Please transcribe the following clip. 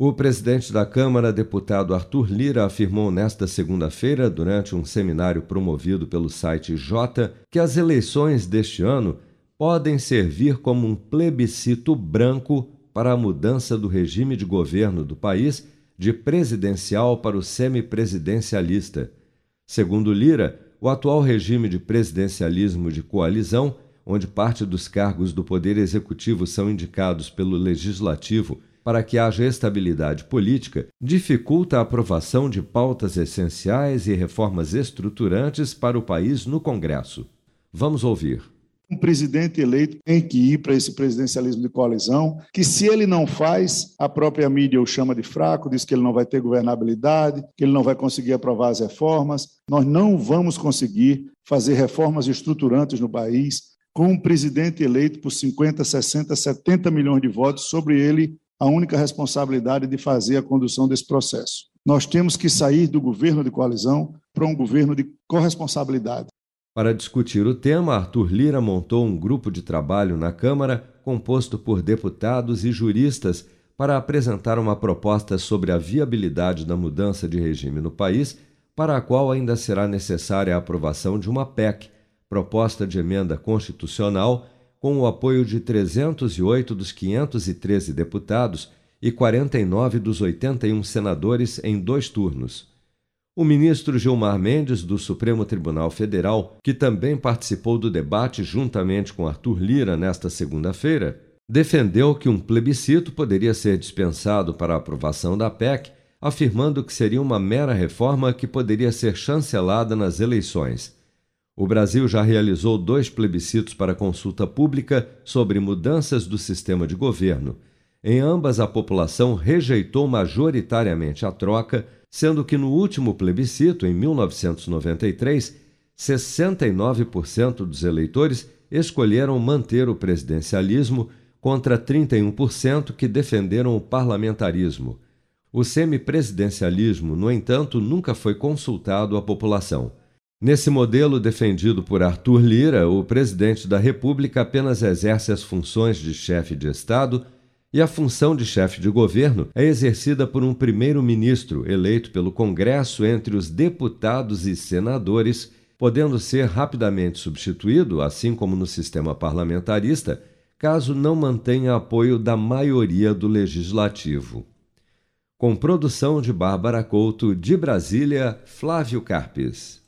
O presidente da Câmara, deputado Arthur Lira, afirmou nesta segunda-feira, durante um seminário promovido pelo site J, que as eleições deste ano podem servir como um plebiscito branco para a mudança do regime de governo do país de presidencial para o semipresidencialista. Segundo Lira, o atual regime de presidencialismo de coalizão, onde parte dos cargos do Poder Executivo são indicados pelo Legislativo para que haja estabilidade política, dificulta a aprovação de pautas essenciais e reformas estruturantes para o país no Congresso. Vamos ouvir. Um presidente eleito tem que ir para esse presidencialismo de coalizão, que se ele não faz, a própria mídia o chama de fraco, diz que ele não vai ter governabilidade, que ele não vai conseguir aprovar as reformas. Nós não vamos conseguir fazer reformas estruturantes no país com um presidente eleito por 50, 60, 70 milhões de votos, sobre ele a única responsabilidade de fazer a condução desse processo. Nós temos que sair do governo de coalizão para um governo de corresponsabilidade. Para discutir o tema, Arthur Lira montou um grupo de trabalho na Câmara composto por deputados e juristas para apresentar uma proposta sobre a viabilidade da mudança de regime no país, para a qual ainda será necessária a aprovação de uma PEC, proposta de emenda constitucional com o apoio de 308 dos 513 deputados e 49 dos 81 senadores em dois turnos. O ministro Gilmar Mendes, do Supremo Tribunal Federal, que também participou do debate juntamente com Arthur Lira nesta segunda-feira, defendeu que um plebiscito poderia ser dispensado para a aprovação da PEC, afirmando que seria uma mera reforma que poderia ser chancelada nas eleições. O Brasil já realizou dois plebiscitos para consulta pública sobre mudanças do sistema de governo. Em ambas, a população rejeitou majoritariamente a troca, sendo que no último plebiscito, em 1993, 69% dos eleitores escolheram manter o presidencialismo contra 31% que defenderam o parlamentarismo. O semipresidencialismo, no entanto, nunca foi consultado à população. Nesse modelo defendido por Arthur Lira, o presidente da República apenas exerce as funções de chefe de Estado e a função de chefe de governo é exercida por um primeiro-ministro eleito pelo Congresso entre os deputados e senadores, podendo ser rapidamente substituído, assim como no sistema parlamentarista, caso não mantenha apoio da maioria do legislativo. Com produção de Bárbara Couto, de Brasília, Flávio Carpes.